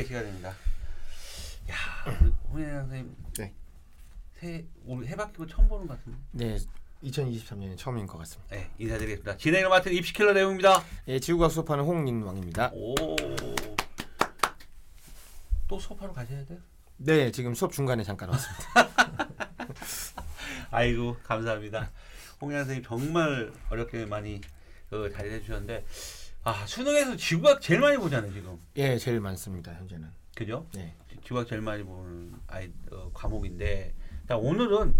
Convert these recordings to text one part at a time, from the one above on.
마지막의 시간입니다. 야, 홍현 선생님. 네. 새 우리 해바퀴고 처음 보는 것 같은데. 네, 2023년이 처음인 것 같습니다. 네, 인사드리겠습니다. 진행을 맡은 입시킬러 내용입니다. 예, 지구과학 수업하는 홍인왕입니다. 오. 또 수업하러 가셔야 돼요? 네, 지금 수업 중간에 잠깐 왔습니다. 아이고 감사합니다. 홍현 선생님 정말 어렵게 많이 그 자리해 주셨는데 아 수능에서 지구학 제일 많이 보잖아요 지금. 예, 제일 많습니다 현재는. 그죠? 네, 지구학 제일 많이 보는 아이 어, 과목인데 자 오늘은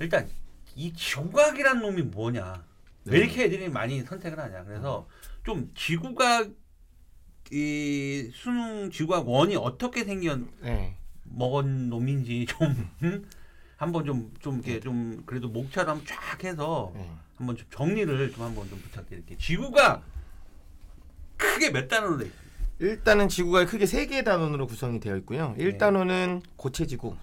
일단 이 지구과학이란 놈이 뭐냐 왜 네. 이렇게 애들이 많이 선택을 하냐 그래서 좀 지구과학 이 수능 지구과학 원이 어떻게 생겨 네, 먹은 놈인지 좀 음? 한번 좀 좀 이렇게 좀 그래도 목차로 한번 쫙 해서 네. 한번 좀 정리를 좀 한번 좀 부탁드릴게요. 지구가 크게 몇 단어로 돼 있어요? 일단은 지구가 크게 세 개의 단원으로 구성이 되어 있고요. 네. 1단원은 고체 지구,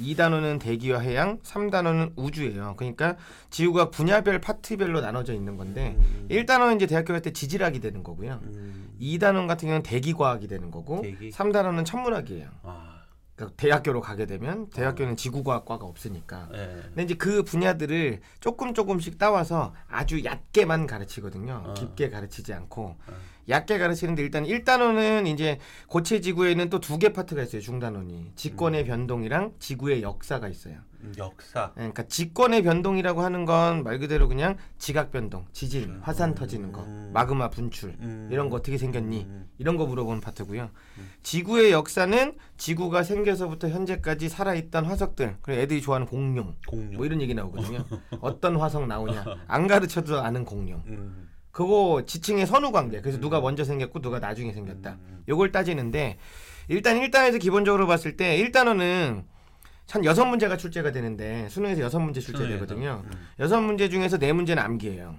2단원은 대기와 해양, 3단원은 우주예요. 그러니까 지구가 분야별 파트별로 나눠져 있는 건데 음. 1단원은 이제 대학교 갈 때 지질학이 되는 거고요. 음. 2단원 같은 경우는 대기과학이 되는 거고 대기? 3단원은 천문학이에요. 아, 그러니까 대학교로 가게 되면 대학교는 지구과학과가 없으니까. 예. 근데 이제 그 분야들을 조금 조금씩 따와서 아주 얕게만 가르치거든요. 어. 깊게 가르치지 않고 어. 얕게 가르치는데 일단 1단원은 이제 고체 지구에는 또 두 개 파트가 있어요. 중단원이 직권의 변동이랑 지구의 역사가 있어요. 음, 역사. 예, 그러니까 직권의 변동이라고 하는 건 말 그대로 그냥 지각 변동, 지진, 음. 화산 터지는 거, 음. 마그마 분출 음. 이런 거 어떻게 생겼니? 음. 이런 거 물어보는 파트고요. 음. 지구의 역사는 지구가 생겨서부터 현재까지 살아있던 화석들, 그리고 애들이 좋아하는 공룡, 공룡. 뭐 이런 얘기 나오거든요. 어떤 화석 나오냐? 안 가르쳐도 아는 공룡. 음. 그거 지층의 선후 관계. 그래서 누가 먼저 생겼고 누가 나중에 생겼다. 요걸 따지는데 일단 1단에서 기본적으로 봤을 때 1단원은 한 여섯 문제가 출제가 되는데 수능에서 여섯 문제 출제되거든요. 음. 여섯 문제 중에서 네 문제는 암기예요.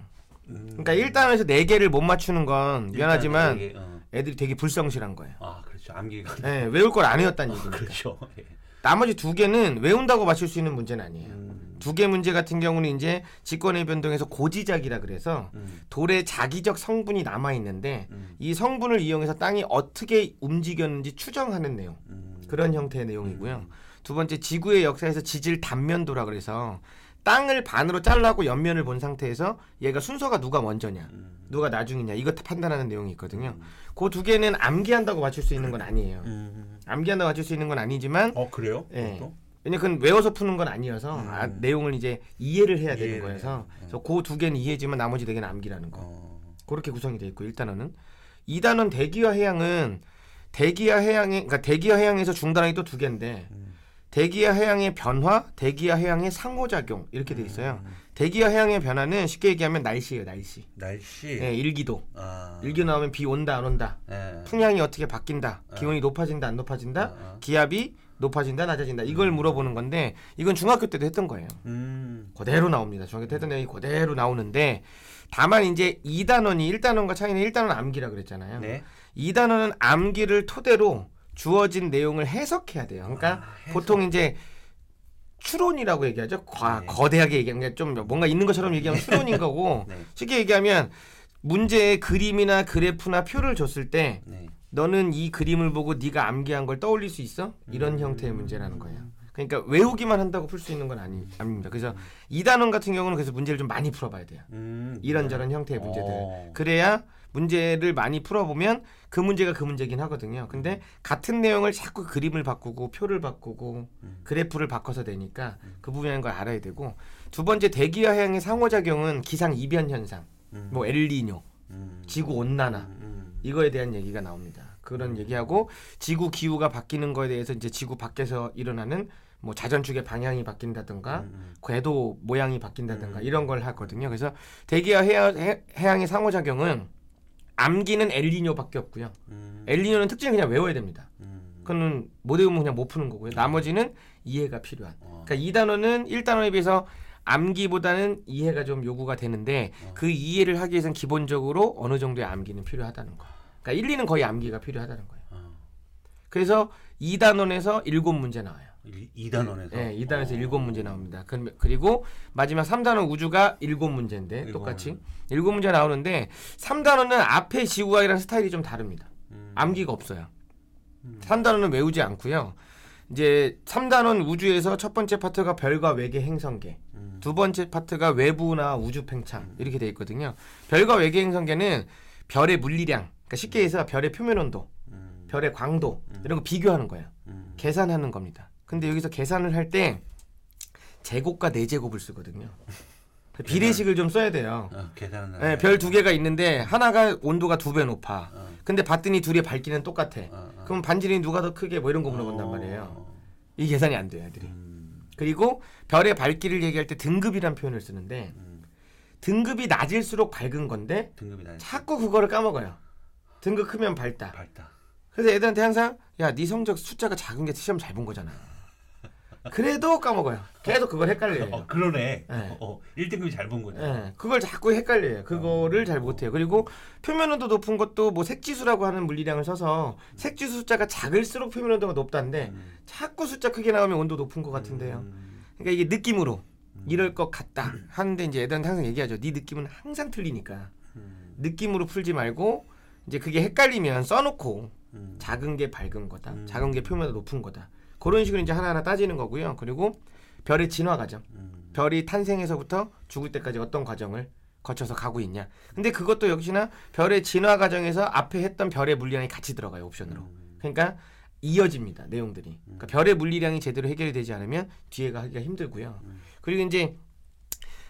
음. 그러니까 1단원에서 네 개를 못 맞추는 건 미안하지만 일단 이게, 어. 애들이 되게 불성실한 거예요. 아 그렇죠 암기가 네, 외울 걸 안 외웠다는 얘기니까. 그렇죠. 예. 나머지 두 개는 외운다고 맞출 수 있는 문제는 아니에요. 음. 두개 문제 같은 경우는 이제 직권의 변동에서 고지작이라 그래서 음. 돌에 자기적 성분이 남아 있는데 음. 이 성분을 이용해서 땅이 어떻게 움직였는지 추정하는 내용 음. 그런 형태의 내용이고요. 두 번째 지구의 역사에서 지질 단면도라 그래서 땅을 반으로 잘라고 옆면을 본 상태에서 얘가 순서가 누가 먼저냐, 음. 누가 나중이냐 이거 다 판단하는 내용이 있거든요. 그 두 개는 암기한다고 맞출 수 있는 건 아니에요. 음. 암기한다고 맞출 수 있는 건 아니지만 어 그래요? 예. 그것도? 왜냐 그건 외워서 푸는 건 아니어서 음. 아, 내용을 이제 이해를 해야 되는 이해를 거여서 해야 돼. 그래서 그 두 개는 이해지만 나머지 네 개는 암기라는 거. 어. 그렇게 구성이 돼 있고 1단원은 2단원 대기와 해양은 대기와 해양의 그러니까 대기와 해양에서 중단원이 또 두 개인데 음. 대기와 해양의 변화, 대기와 해양의 상호작용 이렇게 돼 있어요. 음. 대기와 해양의 변화는 쉽게 얘기하면 날씨예요, 날씨. 날씨. 예, 일기도. 아. 일기 나오면 비 온다 안 온다. 예. 풍향이 어떻게 바뀐다. 기온이 높아진다 안 높아진다. 어. 기압이 높아진다 낮아진다. 이걸 물어보는 건데 이건 중학교 때도 했던 거예요. 음. 그대로 나옵니다. 중학교 때 했던 내용이 그대로 나오는데 다만 이제 2단원이 1단원과 차이는 1단원 암기라 그랬잖아요. 네. 2단원은 암기를 토대로 주어진 내용을 해석해야 돼요. 그러니까 아, 해석. 보통 이제 추론이라고 얘기하죠. 과, 네. 거대하게 얘기하면 그냥 좀 뭔가 있는 것처럼 얘기하면 추론인 거고 네. 쉽게 얘기하면 문제의 그림이나 그래프나 표를 줬을 때 네. 너는 이 그림을 보고 네가 암기한 걸 떠올릴 수 있어? 이런 음. 형태의 문제라는 거예요. 그러니까 외우기만 한다고 풀 수 있는 건 아니, 아닙니다. 그래서 2단원 같은 경우는 그래서 문제를 좀 많이 풀어봐야 돼요. 음. 이런저런 형태의 문제들. 어. 그래야 문제를 많이 풀어보면 그 문제가 그 문제긴 하거든요. 근데 같은 내용을 자꾸 그림을 바꾸고 표를 바꾸고 음. 그래프를 바꿔서 되니까 그 부분인 걸 알아야 되고 두 번째 대기와 해양의 상호작용은 기상 이변 현상, 음. 뭐 엘니뇨, 음. 지구 온난화 음. 음. 이거에 대한 얘기가 나옵니다. 그런 얘기하고 지구 기후가 바뀌는 거에 대해서 이제 지구 밖에서 일어나는 뭐 자전축의 방향이 바뀐다든가 음. 궤도 모양이 바뀐다든가 음. 이런 걸 하거든요. 그래서 대기와 해양, 해, 해양의 상호작용은 암기는 엘니뇨밖에 없고요. 음. 엘니뇨는 특징을 그냥 외워야 됩니다. 음. 그거는 못 외우면 그냥 못 푸는 거고요. 나머지는 이해가 필요한. 어. 그러니까 2단원은 1단원에 비해서 암기보다는 이해가 좀 요구가 되는데 어. 그 이해를 하기 위해서는 기본적으로 어느 정도의 암기는 필요하다는 거. 그러니까 1, 2는 거의 암기가 필요하다는 거예요. 어. 그래서 2단원에서 7문제 나와요. 이- 이 단원에서. 네, 2단원에서 어. 7문제 나옵니다. 그- 그리고 마지막 3단원 우주가 7문제인데 일곱 똑같이 7문제 나오는데 3단원은 앞에 지구과학이랑 스타일이 좀 다릅니다. 음. 암기가 없어요. 음. 3단원은 외우지 않고요. 이제 3단원 우주에서 첫 번째 파트가 별과 외계 행성계, 음. 두 번째 파트가 외부나 우주 팽창 이렇게 돼 있거든요. 별과 외계 행성계는 별의 물리량, 그러니까 쉽게 해서 별의 표면 온도, 음. 별의 광도 이런 거 비교하는 거예요. 음. 계산하는 겁니다. 근데 여기서 계산을 할 때 제곱과 네 제곱을 쓰거든요. 비례식을 좀 써야 돼요. 어, 계산은 네, 별 두 개가 있는데 하나가 온도가 두 배 높아. 어. 근데 봤더니 둘의 밝기는 똑같아. 어, 어. 그럼 반지름이 누가 더 크게 뭐 이런 거 물어본단 말이에요. 이 계산이 안 돼요, 애들이. 음. 그리고 별의 밝기를 얘기할 때 등급이란 표현을 쓰는데 음. 등급이 낮을수록 밝은 건데 등급이 나. 자꾸 그거를 까먹어요. 등급 크면 밝다. 밝다. 그래서 애들한테 항상 야, 네 성적 숫자가 작은 게 시험 잘 본 거잖아. 그래도 까먹어요. 계속 그걸 헷갈려요. 어 그러네. 네. 어 1등급이 잘 본 거네. 예, 그걸 자꾸 헷갈려요. 그거를 잘 못해요. 그리고 표면 온도 높은 것도 뭐 색지수라고 하는 물리량을 써서 색지수 숫자가 작을수록 표면 온도가 높다는데 음. 자꾸 숫자 크게 나오면 온도 높은 것 같은데요. 음. 그러니까 이게 느낌으로 이럴 것 같다 하는데 이제 애들한테 항상 얘기하죠. 네 느낌은 항상 틀리니까 음. 느낌으로 풀지 말고 이제 그게 헷갈리면 써놓고 음. 작은 게 밝은 거다, 음. 작은 게 표면이 높은 거다. 그런 식으로 이제 하나하나 따지는 거고요. 그리고 별의 진화 과정. 음. 별이 탄생에서부터 죽을 때까지 어떤 과정을 거쳐서 가고 있냐. 근데 그것도 역시나 별의 진화 과정에서 앞에 했던 별의 물리량이 같이 들어가요 옵션으로. 음. 그러니까 이어집니다 내용들이. 그러니까 별의 물리량이 제대로 해결이 되지 않으면 뒤에가 하기가 힘들고요. 음. 그리고 이제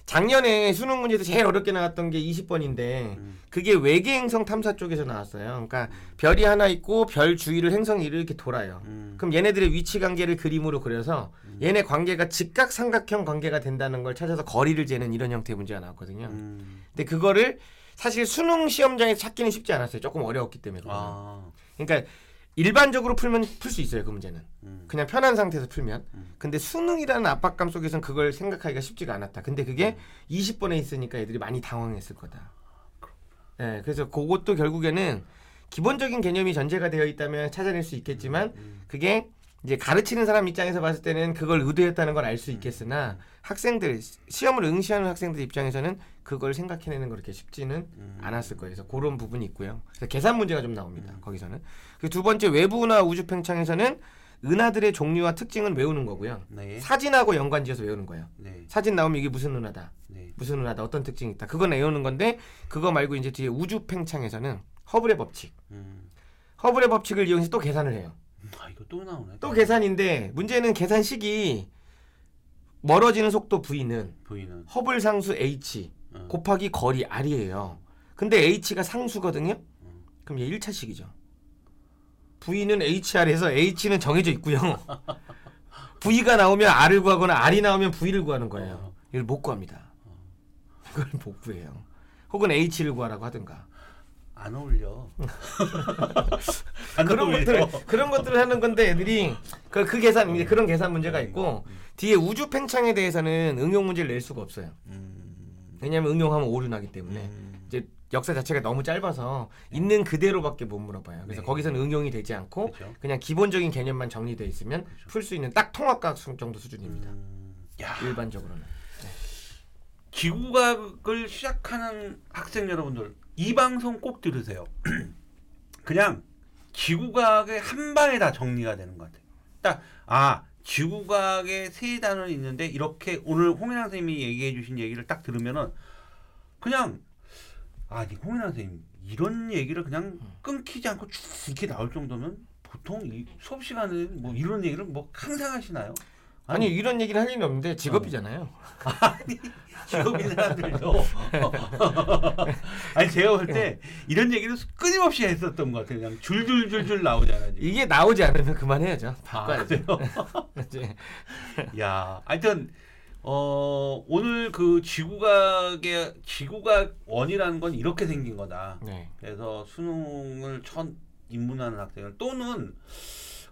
작년에 수능 문제도 제일 어렵게 나왔던 게 20번인데 음. 그게 외계 행성 탐사 쪽에서 나왔어요. 그러니까 별이 하나 있고 별 주위를 행성이 이렇게 돌아요. 음. 그럼 얘네들의 위치 관계를 그림으로 그려서 얘네 관계가 직각 삼각형 관계가 된다는 걸 찾아서 거리를 재는 이런 형태의 문제가 나왔거든요. 음. 근데 그거를 사실 수능 시험장에 찾기는 쉽지 않았어요. 조금 어려웠기 때문에. 아. 그러니까 일반적으로 풀면 풀 수 있어요. 그 문제는. 음. 그냥 편한 상태에서 풀면. 음. 근데 수능이라는 압박감 속에서는 그걸 생각하기가 쉽지가 않았다. 근데 그게 20번에 있으니까 애들이 많이 당황했을 거다. 네, 그래서 그것도 결국에는 기본적인 개념이 전제가 되어 있다면 찾아낼 수 있겠지만 음. 그게 이제 가르치는 사람 입장에서 봤을 때는 그걸 의도했다는 걸알수 있겠으나 학생들 시- 시험을 응시하는 학생들 입장에서는 그걸 생각해내는 거 그렇게 쉽지는 음. 않았을 거예요. 그래서 그런 부분이 있고요. 그래서 계산 문제가 좀 나옵니다. 거기서는. 그 두 번째 외부나 우주 팽창에서는 은하들의 종류와 특징을 외우는 거고요. 네. 사진하고 연관지어서 외우는 거예요. 네. 사진 나오면 이게 무슨 은하다, 네. 무슨 은하다, 어떤 특징이 있다. 그건 외우는 건데 그거 말고 이제 뒤에 우주 팽창에서는 허블의 법칙, 음. 허블의 법칙을 이용해서 또 계산을 해요. 아 이거 또 나오네. 또 계산인데 문제는 계산식이 멀어지는 속도 v는 보이는. 허블 상수 h 어. 곱하기 거리 r이에요. 근데 h가 상수거든요. 그럼 얘 1차식이죠. v는 hr에서 h는 정해져 있고요. v가 나오면 r을 구하거나 r이 나오면 v를 구하는 거예요. 이걸 못 구합니다. 이걸 못 구해요. 혹은 h를 구하라고 하든가. 안 어울려. 안 그런 어울려. 것들 그런 것들을 하는 건데 애들이 그, 그 계산 이제 그런 계산 문제가 있고 뒤에 우주 팽창에 대해서는 응용 문제를 낼 수가 없어요. 음. 왜냐하면 응용하면 오류 나기 때문에 음. 이제 역사 자체가 너무 짧아서 있는 그대로밖에 못 물어봐요. 그래서 네. 거기서는 응용이 되지 않고 그렇죠. 그냥 기본적인 개념만 정리돼 있으면 풀수 있는 딱 통합과학 수- 정도 수준입니다. 음. 야. 일반적으로는. 기구학을 시작하는 학생 여러분들 이 방송 꼭 들으세요. 그냥 기구학의 한 방에 다 정리가 되는 것 같아요. 딱아 기구학의 세 단원이 있는데 이렇게 오늘 홍인환 선생님이 얘기해 주신 얘기를 딱 들으면은 그냥 아이 홍인환 선생님 이런 얘기를 그냥 끊기지 않고 쭉 이렇게 나올 정도면 보통 이 수업 시간에 뭐 이런 얘기를 뭐 항상 하시나요? 아니 이런 얘기를 할 일은 없는데 직업이잖아요. 직업인 사람들도 아니 제가 볼 때 이런 얘기를 끊임없이 했었던 것 같아요. 그냥 줄줄줄줄 나오잖아요. 지금. 이게 나오지 않으면 그만해야죠. 아, 바꿔야죠. 그래요? 이제 야, 하여튼 어 오늘 그 지구각의 지구각 원이라는 건 이렇게 생긴 거다. 네. 그래서 수능을 첫 입문하는 학생을 또는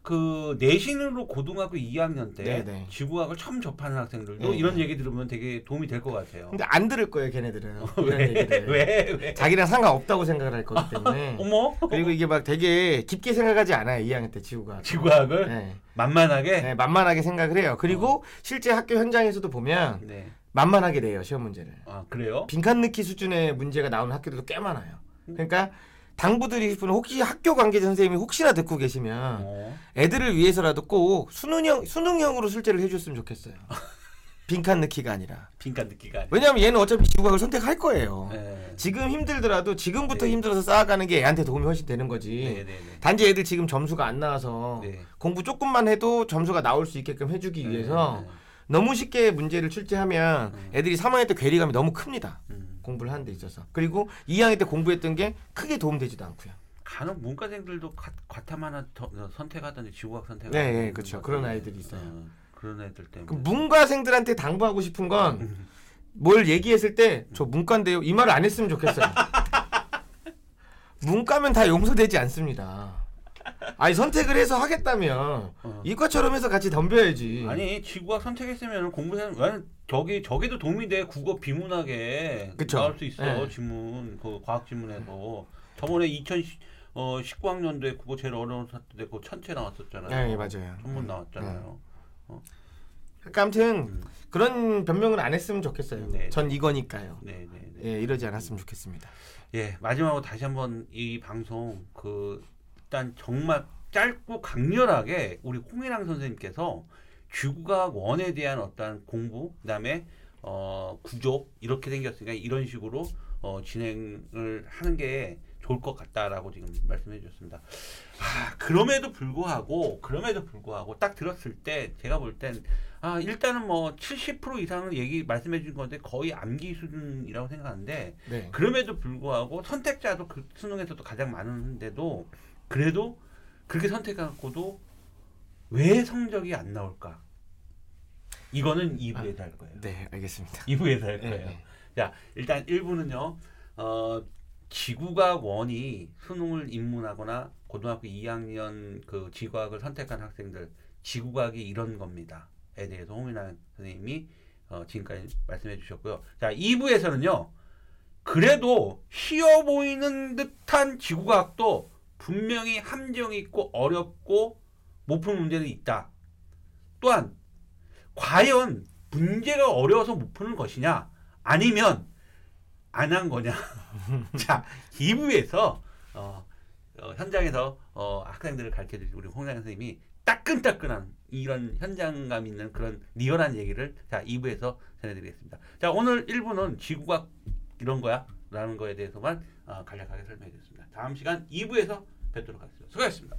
그 내신으로 고등학교 2학년 때 네네. 지구학을 처음 접하는 학생들도 네. 이런 얘기 들으면 되게 도움이 될 것 같아요. 근데 안 들을 거예요, 걔네들은. 왜? 왜? 왜? 자기랑 상관없다고 생각을 할 거기 때문에. 어머? 그리고 이게 막 되게 깊게 생각하지 않아요, 2학년 때 지구가. 지구학을 네. 만만하게. 네, 만만하게 생각을 해요. 그리고 실제 학교 현장에서도 보면 네. 만만하게 돼요, 시험 문제를. 아 그래요? 빈칸 넣기 수준의 문제가 나오는 학교들도 꽤 많아요. 그러니까 당부드리고 싶은 혹시 학교 관계자 선생님이 혹시나 듣고 계시면 어. 애들을 위해서라도 꼭 수능형 수능형으로 술제를 해줬으면 좋겠어요. 빈칸 넣기가 아니라. 빈칸 듣기가 아니라. 왜냐하면 얘는 어차피 지구학을 선택할 거예요. 네. 지금 힘들더라도 지금부터 네. 힘들어서 쌓아가는 게 애한테 도움이 훨씬 되는 거지. 네, 네, 네. 단지 애들 지금 점수가 안 나와서 네. 공부 조금만 해도 점수가 나올 수 있게끔 해주기 위해서 네. 너무 쉽게 문제를 출제하면 음. 애들이 3학년 때 괴리감이 너무 큽니다. 음. 공부를 하는 데 있어서. 그리고 2학년 때 공부했던 게 크게 도움되지도 않고요. 간혹 문과생들도 과, 과탐 하나 더, 어, 선택하던데 지구학 선택. 네, 네, 그렇죠. 그런 아이들이 있어요. 그런 애들 때문에. 그 문과생들한테 당부하고 싶은 음. 건 뭘 얘기했을 때 저 문과인데요. 이 말을 안 했으면 좋겠어요. 문과면 다 용서되지 않습니다. 아니 선택을 해서 하겠다면 어. 이과처럼 해서 같이 덤벼야지. 아니 지구학 선택했으면 공부하는 왜 저기 저기도 도움이 돼 국어 비문학에 그쵸. 나올 수 있어 네. 지문 그 과학 지문에서 저번에 2010 어, 19학년도에 국어 제일 어려운 사태 그 천체 나왔었잖아요. 네, 네, 맞아요. 전문 나왔잖아요. 그러니까 아무튼 음. 그런 변명을 안 했으면 좋겠어요. 네. 전 이거니까요. 네, 네, 네. 예, 이러지 않았으면 좋겠습니다. 예, 마지막으로 다시 한번 이 방송 그 일단 정말 짧고 강렬하게 우리 홍일랑 선생님께서 쥐구과학 원에 대한 어떤 공부, 그다음에 어 구조 이렇게 생겼으니까 이런 식으로 어 진행을 하는 게 좋을 것 같다라고 지금 말씀해 주셨습니다. 아, 그럼에도 불구하고 그럼에도 불구하고 딱 들었을 때 제가 볼 땐 아, 일단은 뭐 70% 이상을 얘기 말씀해 준 건데 거의 암기 수준이라고 생각하는데 네. 그럼에도 불구하고 선택자도 그 수능에서도 가장 많은데도 그래도 그렇게 선택하고도 왜 성적이 안 나올까? 이거는 2부에서 할 거예요. 네, 알겠습니다. 2부에서 할 네, 거예요. 네. 자, 일단 1부는요. 어, 지구과학 원이 수능을 입문하거나 고등학교 2학년 그 지구과학을 선택한 학생들 지구과학이 이런 겁니다.에 대해서 홍민아 선생님이 어, 지금까지 말씀해 주셨고요. 자, 2부에서는요. 그래도 쉬워 보이는 듯한 지구과학도 분명히 함정이 있고 어렵고 못 푸는 문제들이 있다. 또한 과연 문제가 어려워서 못 푸는 것이냐? 아니면 안 한 거냐? 자 2부에서 어, 어, 현장에서 어, 학생들을 가르쳐 주신 우리 홍장 선생님이 따끈따끈한 이런 현장감 있는 그런 리얼한 얘기를 자 2부에서 전해드리겠습니다. 자 오늘 1부는 지구가 이런 거야 라는 거에 대해서만 어, 간략하게 설명해 드렸습니다. 다음 시간 2부에서 뵙도록 하겠습니다. 수고하셨습니다.